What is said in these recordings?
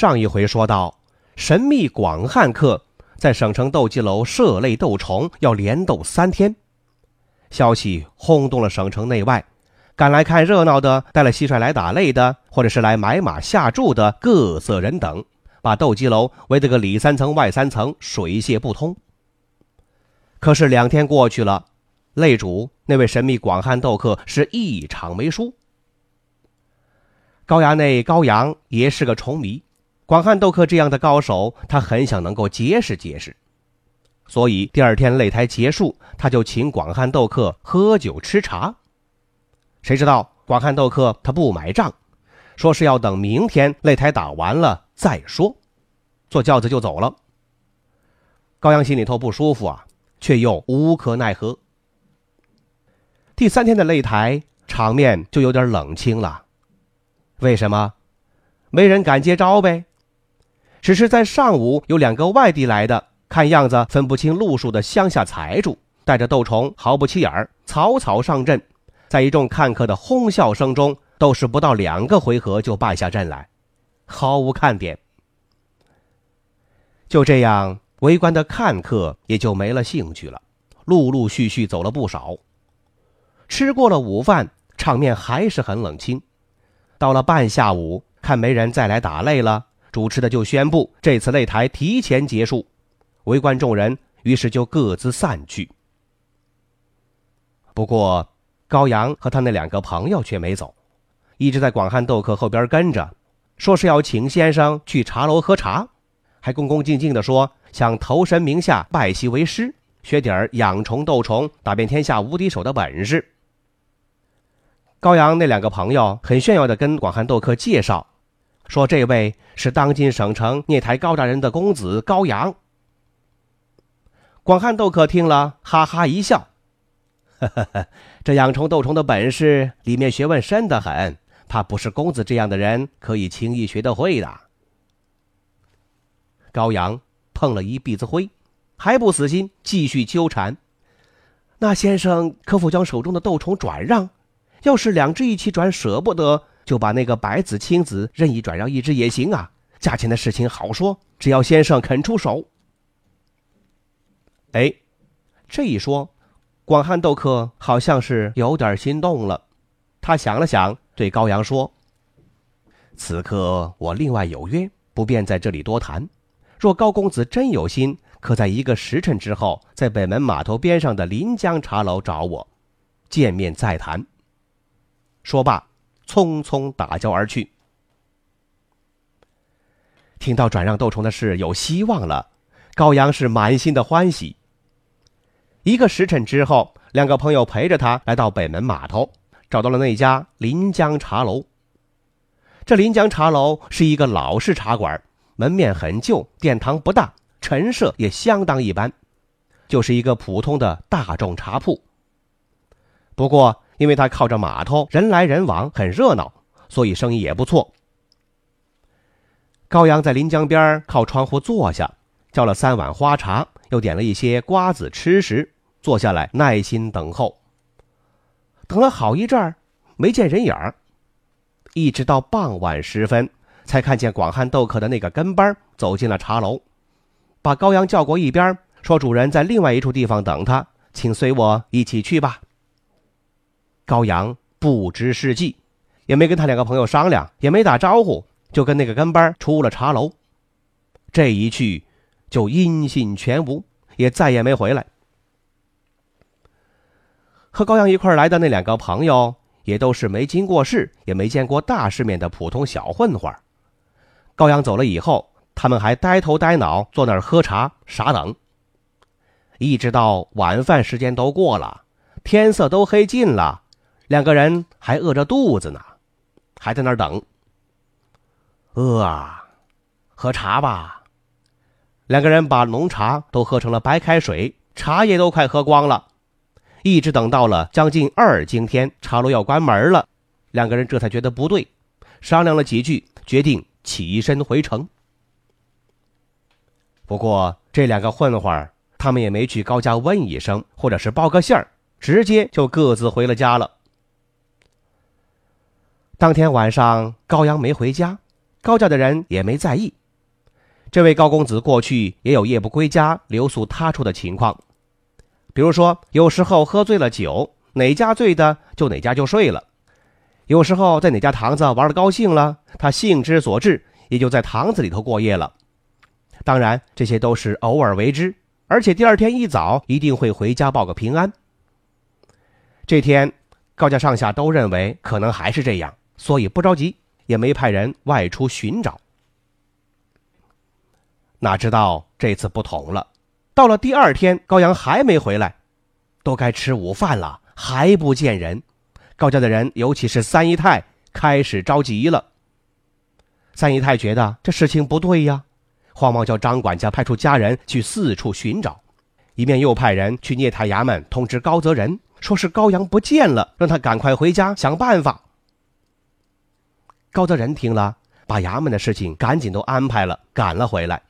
上一回说到，神秘广汉客在省城斗鸡楼设擂斗虫，要连斗三天。消息轰动了省城内外，赶来看热闹的，带了蟋蟀来打擂的，或者是来买马下注的各色人等，把斗鸡楼围得个里三层外三层，水泄不通。可是两天过去了，擂主那位神秘广汉斗客是一场没输。高衙内高阳也是个虫迷。广汉斗客这样的高手，他很想能够结识结识，所以第二天擂台结束，他就请广汉斗客喝酒吃茶。谁知道广汉斗客他不买账，说是要等明天擂台打完了再说，坐轿子就走了。高阳心里头不舒服啊，却又无可奈何。第三天的擂台场面就有点冷清了，为什么？没人敢接招呗。只是在上午，有两个外地来的，看样子分不清路数的乡下财主，带着斗虫，毫不起眼儿，草草上阵，在一众看客的哄笑声中，斗士不到两个回合就败下阵来，毫无看点。就这样，围观的看客也就没了兴趣了，陆陆续续走了不少。吃过了午饭，场面还是很冷清。到了半下午，看没人再来打擂了。主持的就宣布这次擂台提前结束，围观众人于是就各自散去。不过高阳和他那两个朋友却没走，一直在广汉斗客后边跟着，说是要请先生去茶楼喝茶，还恭恭敬敬地说想投身名下拜习为师，学点养虫斗虫、打遍天下无敌手的本事。高阳那两个朋友很炫耀地跟广汉斗客介绍。说：“这位是当今省城聂台高大人的公子高阳。”广汉斗客听了，哈哈一笑：“呵呵呵，这养虫斗虫的本事，里面学问深得很，怕不是公子这样的人可以轻易学得会的。”高阳碰了一鼻子灰，还不死心，继续纠缠：“那先生可否将手中的斗虫转让？要是两只一起转，舍不得。”就把那个白子青子任意转让一只也行啊，价钱的事情好说，只要先生肯出手。哎，这一说，广汉斗客好像是有点心动了。他想了想，对高阳说：“此刻我另外有约，不便在这里多谈。若高公子真有心，可在一个时辰之后，在北门码头边上的临江茶楼找我，见面再谈。”说罢。匆匆打交而去。听到转让斗虫的事有希望了，高阳是满心的欢喜。一个时辰之后，两个朋友陪着他来到北门码头，找到了那家临江茶楼。这临江茶楼是一个老式茶馆，门面很旧，殿堂不大，陈设也相当一般，就是一个普通的大众茶铺。不过，因为他靠着码头，人来人往，很热闹，所以生意也不错。高阳在临江边靠窗户坐下，叫了三碗花茶，又点了一些瓜子吃食，坐下来耐心等候。等了好一阵儿，没见人影儿，一直到傍晚时分，才看见广汉斗客的那个跟班走进了茶楼，把高阳叫过一边，说：“主人在另外一处地方等他，请随我一起去吧。”高阳不知是计，也没跟他两个朋友商量，也没打招呼，就跟那个跟班出了茶楼。这一去，就音信全无，也再也没回来。和高阳一块来的那两个朋友，也都是没经过世，也没见过大世面的普通小混混。高阳走了以后，他们还呆头呆脑坐那儿喝茶傻等，一直到晚饭时间都过了，天色都黑尽了。两个人还饿着肚子呢，还在那儿等。饿啊，喝茶吧。两个人把浓茶都喝成了白开水，茶叶都快喝光了。一直等到了将近二更天，茶楼要关门了，两个人这才觉得不对，商量了几句，决定起身回城。不过这两个混混儿，他们也没去高家问一声，或者是报个信儿，直接就各自回了家了。当天晚上，高阳没回家，高家的人也没在意。这位高公子过去也有夜不归家、留宿他处的情况。比如说，有时候喝醉了酒，哪家醉的就哪家就睡了；有时候在哪家堂子玩的高兴了，他兴之所至，也就在堂子里头过夜了。当然，这些都是偶尔为之，而且第二天一早一定会回家报个平安。这天，高家上下都认为可能还是这样，所以不着急，也没派人外出寻找。哪知道这次不同了。到了第二天，高阳还没回来，都该吃午饭了，还不见人。高家的人，尤其是三姨太，开始着急了。三姨太觉得这事情不对呀，慌忙叫张管家派出家人去四处寻找，一面又派人去聂台衙门通知高泽仁，说是高阳不见了，让他赶快回家想办法。高泽仁听了，把衙门的事情赶紧都安排了，赶了回来。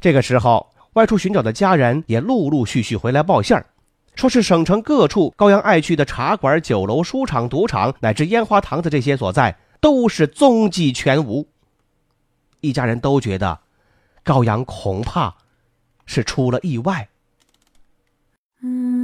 这个时候。外出寻找的家人也陆陆续续回来报信儿，说是省城各处高阳爱去的茶馆、酒楼、书场、赌场乃至烟花堂子这些所在，都是踪迹全无。一家人都觉得，高阳恐怕是出了意外。嗯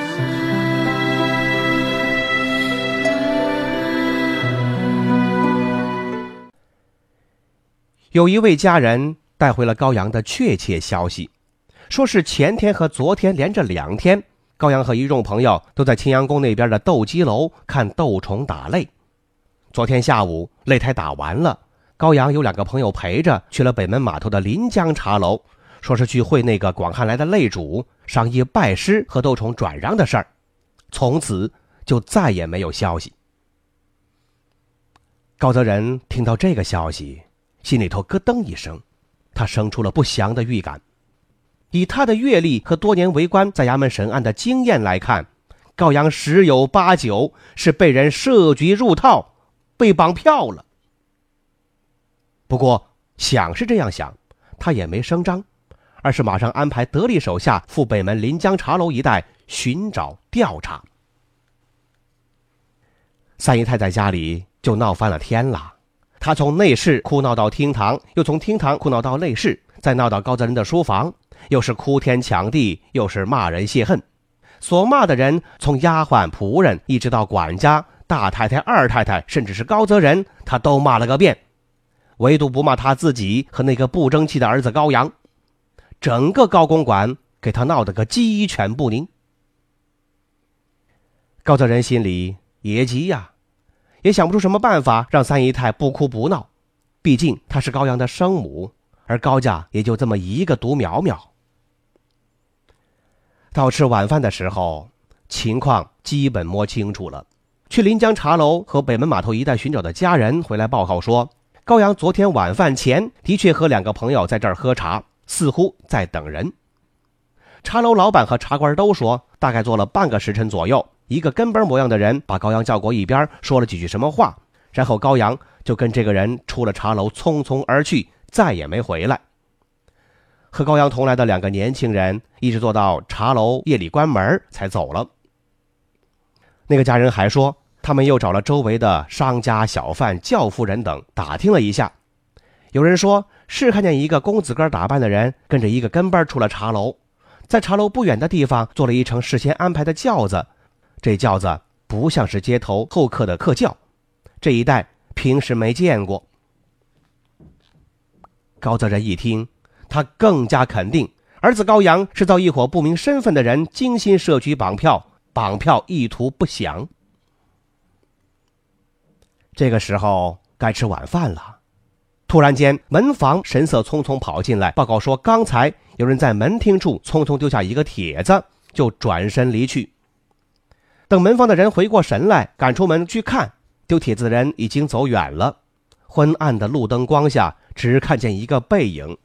有一位家人带回了高阳的确切消息，说是前天和昨天连着两天，高阳和一众朋友都在青阳宫那边的斗鸡楼看斗虫打擂。昨天下午擂台打完了，高阳有两个朋友陪着去了北门码头的临江茶楼，说是去会那个广汉来的擂主，商议拜师和斗虫转让的事儿。从此就再也没有消息。高泽仁听到这个消息，心里头咯噔一声，他生出了不祥的预感。以他的阅历和多年为官在衙门审案的经验来看，高阳十有八九是被人设局入套。被绑票了。不过想是这样想，他也没声张，而是马上安排得力手下赴北门临江茶楼一带寻找调查。三姨太在家里就闹翻了天了，他从内室哭闹到厅堂，又从厅堂哭闹到内室，再闹到高泽仁的书房，又是哭天抢地，又是骂人泄恨。所骂的人从丫鬟、仆人，一直到管家。大太太、二太太，甚至是高泽仁，他都骂了个遍，唯独不骂他自己和那个不争气的儿子高阳。整个高公馆给他闹得个鸡犬不宁。高泽仁心里也急呀，也想不出什么办法让三姨太不哭不闹。毕竟她是高阳的生母，而高家也就这么一个独苗苗。到吃晚饭的时候，情况基本摸清楚了。去临江茶楼和北门码头一带寻找的家人回来报告说，高阳昨天晚饭前的确和两个朋友在这儿喝茶，似乎在等人。茶楼老板和茶官都说，大概坐了半个时辰左右，一个跟班模样的人把高阳叫过一边，说了几句什么话，然后高阳就跟这个人出了茶楼，匆匆而去，再也没回来。和高阳同来的两个年轻人一直坐到茶楼夜里关门才走了。那个家人还说。他们又找了周围的商家、小贩、轿夫人等打听了一下，有人说是看见一个公子哥打扮的人跟着一个跟班出了茶楼，在茶楼不远的地方坐了一乘事先安排的轿子，这轿子不像是街头候客的客轿，这一带平时没见过。高泽仁一听，他更加肯定儿子高阳是遭一伙不明身份的人精心设局绑票，绑票意图不详。这个时候该吃晚饭了。突然间，门房神色匆匆跑进来，报告说刚才有人在门厅处匆匆丢下一个帖子，就转身离去。等门房的人回过神来，赶出门去看，丢帖子的人已经走远了。昏暗的路灯光下，只看见一个背影。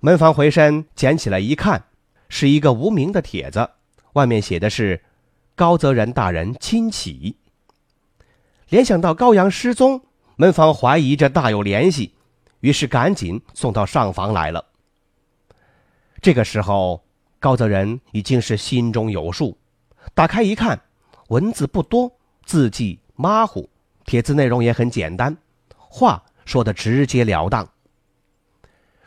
门房回身捡起来一看，是一个无名的帖子，外面写的是“高泽仁大人亲启”。联想到高阳失踪，门房怀疑这大有联系，于是赶紧送到上房来了。这个时候，高泽仁已经是心中有数，打开一看，文字不多，字迹马虎，帖子内容也很简单，话说的直截了当，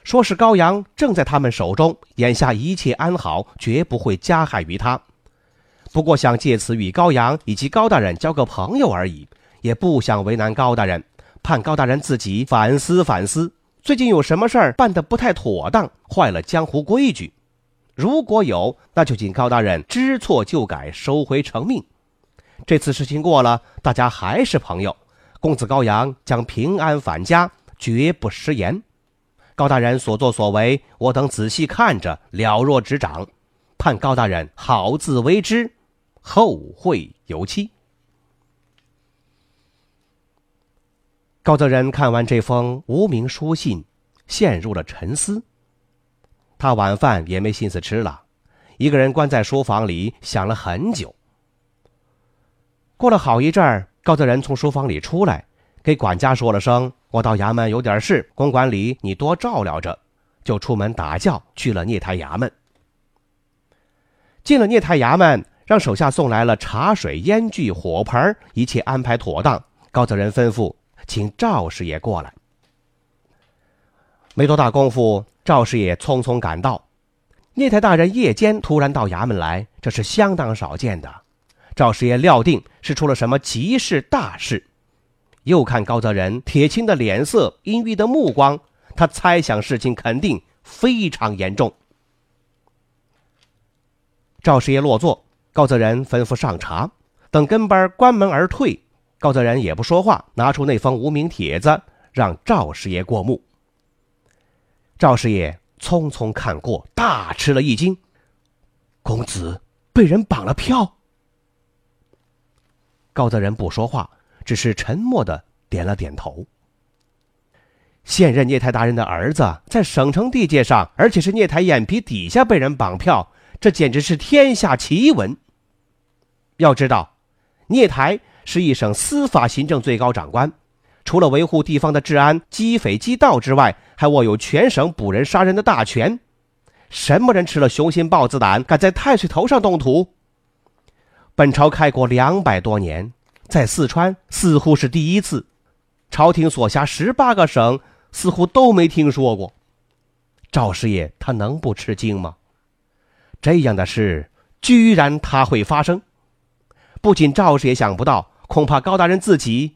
说是高阳正在他们手中，眼下一切安好，绝不会加害于他。不过想借此与高阳以及高大人交个朋友而已。也不想为难高大人，盼高大人自己反思反思，最近有什么事儿办得不太妥当，坏了江湖规矩。如果有，那就请高大人知错就改，收回成命。这次事情过了，大家还是朋友。公子高阳将平安返家，绝不食言。高大人所作所为，我等仔细看着，了若指掌。盼高大人好自为之，后会有期。高泽仁看完这封无名书信，陷入了沉思。他晚饭也没心思吃了，一个人关在书房里想了很久。过了好一阵儿，高泽仁从书房里出来，给管家说了声：“我到衙门有点事，公馆里你多照料着。”就出门打轿去了聂台衙门。进了聂台衙门，让手下送来了茶水、烟具、火盆，一切安排妥当。高泽仁吩咐。请赵师爷过来。没多大功夫，赵师爷匆匆赶到。聂台大人夜间突然到衙门来，这是相当少见的。赵师爷料定是出了什么急事大事，又看高泽仁铁青的脸色、阴郁的目光，他猜想事情肯定非常严重。赵师爷落座，高泽仁吩咐上茶，等跟班关门而退。高泽仁也不说话，拿出那封无名帖子，让赵师爷过目。赵师爷匆匆看过，大吃了一惊：“公子被人绑了票。”高泽仁不说话，只是沉默的点了点头。现任聂台大人的儿子在省城地界上，而且是聂台眼皮底下被人绑票，这简直是天下奇闻。要知道，聂台。是一省司法行政最高长官，除了维护地方的治安、缉匪缉盗之外，还握有全省捕人杀人的大权。什么人吃了雄心豹子胆，敢在太岁头上动土？本朝开国两百多年，在四川似乎是第一次，朝廷所辖十八个省似乎都没听说过。赵师爷他能不吃惊吗？这样的事居然他会发生，不仅赵师爷想不到。恐怕高大人自己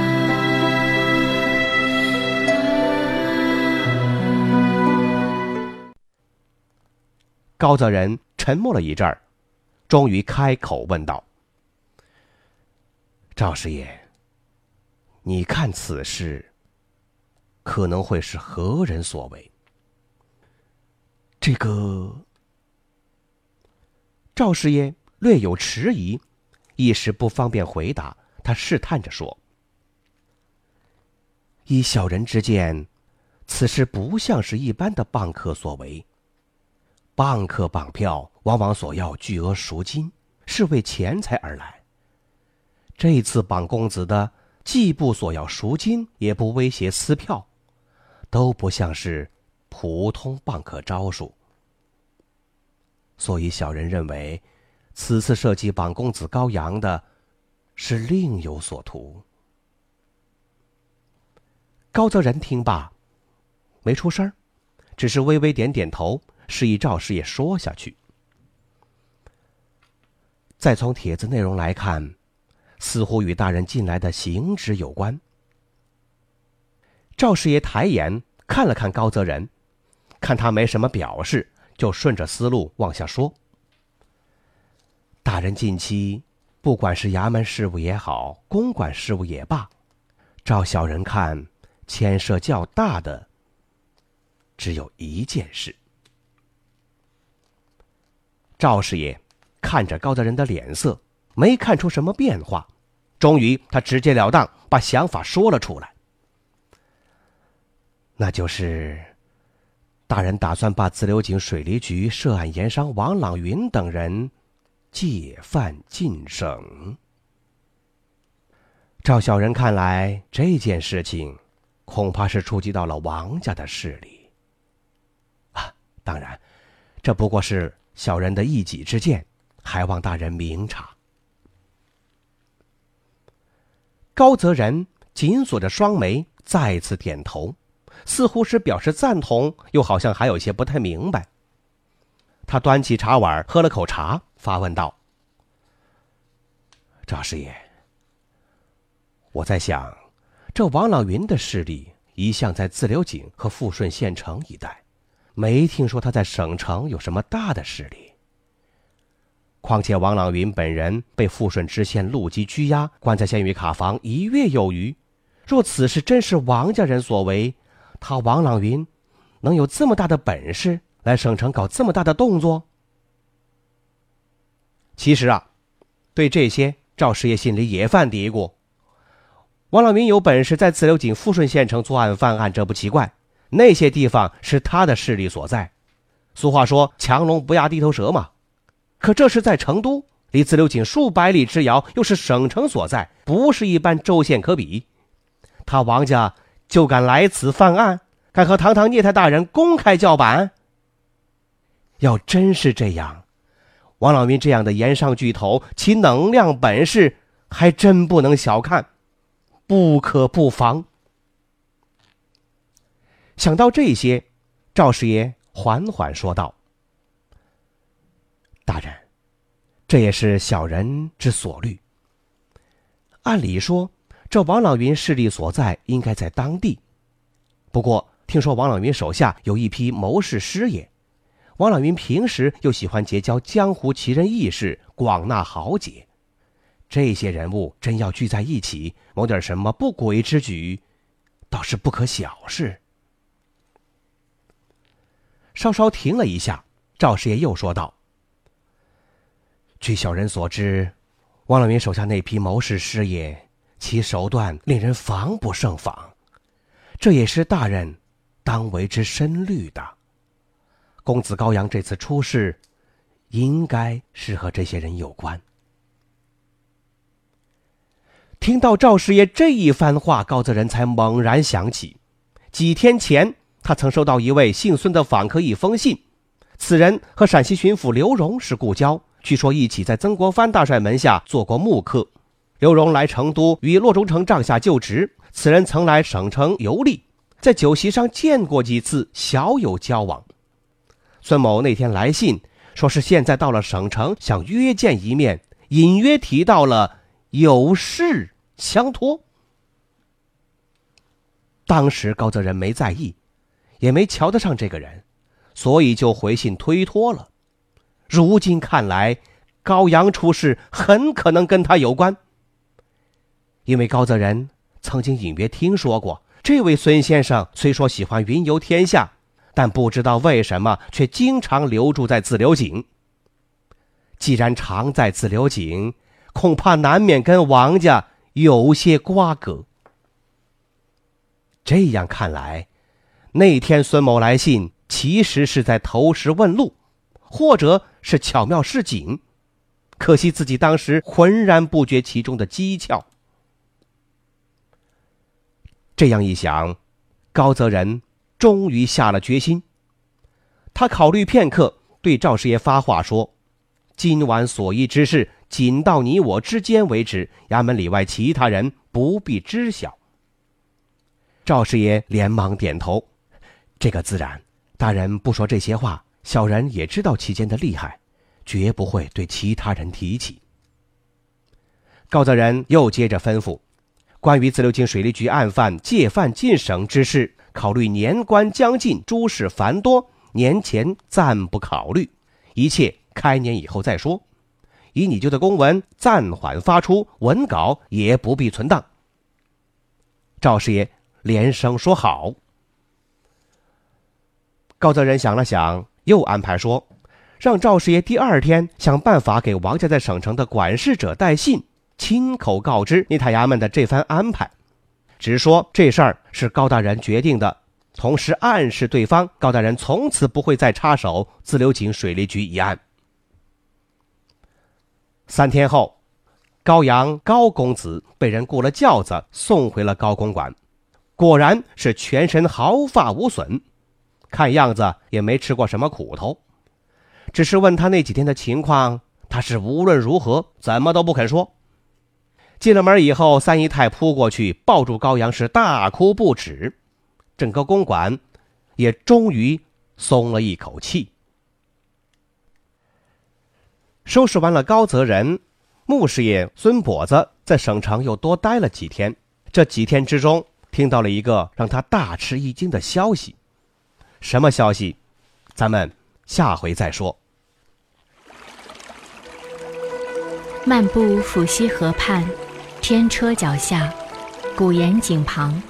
高泽仁沉默了一阵儿，终于开口问道：“赵师爷，你看此事可能会是何人所为？”这个赵师爷略有迟疑，一时不方便回答。他试探着说：“依小人之见，此事不像是一般的棒客所为。”棒客绑票往往索要巨额赎金，是为钱财而来。这次绑公子的既不索要赎金，也不威胁撕票，都不像是普通棒客招数。所以小人认为，此次设计绑公子高阳的，是另有所图。高泽仁听罢，没出声只是微微点点头，示意赵师爷说下去。再从帖子内容来看，似乎与大人近来的行止有关。赵师爷抬眼看了看高泽仁，看他没什么表示，就顺着思路往下说。大人近期，不管是衙门事务也好，公馆事务也罢，照小人看，牵涉较大的只有一件事。赵师爷看着高泽仁的脸色，没看出什么变化，终于他直截了当把想法说了出来。那就是，大人打算把自流井水利局涉案盐商王朗云等人。借犯进省，照小人看来，这件事情恐怕是触及到了王家的势力。啊，当然，这不过是小人的一己之见，还望大人明察。高泽仁紧锁着双眉，再次点头，似乎是表示赞同，又好像还有些不太明白。他端起茶碗，喝了口茶。发问道：“赵师爷，我在想，这王朗云的势力一向在自流井和富顺县城一带，没听说他在省城有什么大的势力。况且王朗云本人被富顺知县陆基拘押，关在县狱卡房一月有余。若此事真是王家人所为，他王朗云能有这么大的本事来省城搞这么大的动作？”其实啊，对这些赵师爷心里也犯嘀咕。王朗云有本事在自流井富顺县城作案犯案，这不奇怪。那些地方是他的势力所在。俗话说“强龙不压地头蛇”嘛。可这是在成都，离自流井数百里之遥，又是省城所在，不是一般州县可比。他王家就敢来此犯案，敢和堂堂聂太大人公开叫板？要真是这样。王老民这样的盐商巨头，其能量本事还真不能小看，不可不防。想到这些，赵师爷缓缓说道：“大人，这也是小人之所虑。按理说，这王老云势力所在应该在当地，不过听说王老云手下有一批谋士师爷。”王朗云平时又喜欢结交江湖奇人异士，广纳豪杰。这些人物真要聚在一起，谋点什么不轨之举，倒是不可小视。稍稍停了一下，赵师爷又说道：“据小人所知，王老云手下那批谋士师爷，其手段令人防不胜防，这也是大人当为之深虑的。”公子高阳这次出事，应该是和这些人有关。听到赵师爷这一番话，高泽仁才猛然想起，几天前他曾收到一位姓孙的访客一封信，此人和陕西巡抚刘荣是故交，据说一起在曾国藩大帅门下做过幕客。刘荣来成都与骆中丞帐下就职，此人曾来省城游历，在酒席上见过几次，小有交往。孙某那天来信，说是现在到了省城，想约见一面，隐约提到了有事相托。当时高泽仁没在意，也没瞧得上这个人，所以就回信推脱了。如今看来，高阳出事很可能跟他有关，因为高泽仁曾经隐约听说过，这位孙先生虽说喜欢云游天下。但不知道为什么，却经常留住在自流井。既然常在自流井，恐怕难免跟王家有些瓜葛。这样看来，那天孙某来信，其实是在投石问路，或者是巧妙示警。可惜自己当时浑然不觉其中的蹊跷。这样一想，高泽仁。终于下了决心。他考虑片刻，对赵师爷发话说：“今晚所议之事，仅到你我之间为止，衙门里外其他人不必知晓。赵师爷连忙点头：“这个自然，大人不说这些话，小人也知道其间的厉害，绝不会对其他人提起。”高泽仁又接着吩咐：“关于自流井水利局案犯借犯进省之事，考虑年关将近，诸事繁多，年前暂不考虑，一切开年以后再说。”以你就的公文暂缓发出，文稿也不必存档。赵师爷连声说好。高泽仁想了想，又安排说，让赵师爷第二天想办法给王家在省城的管事者带信，亲口告知你塔衙门的这番安排，只说这事儿是高大人决定的，同时暗示对方高大人从此不会再插手自流井水利局一案。三天后，高阳高公子被人雇了轿子送回了高公馆，果然是全身毫发无损，看样子也没吃过什么苦头。只是问他那几天的情况，他是无论如何怎么都不肯说。进了门以后，三姨太扑过去抱住高阳，是大哭不止，整个公馆也终于松了一口气。收拾完了高泽仁，穆师爷孙跛子在省城又多待了几天。这几天之中，听到了一个让他大吃一惊的消息。什么消息？咱们下回再说。漫步抚溪河畔，天车脚下，古岩井旁，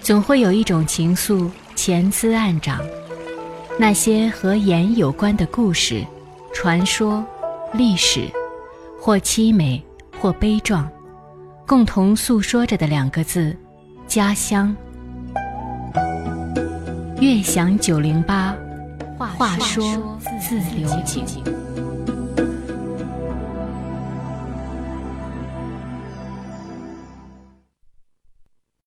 总会有一种情愫潜滋暗长。那些和盐有关的故事、传说。历史，或凄美，或悲壮，共同诉说着的两个字：家乡。悦享九零八，话说自流井。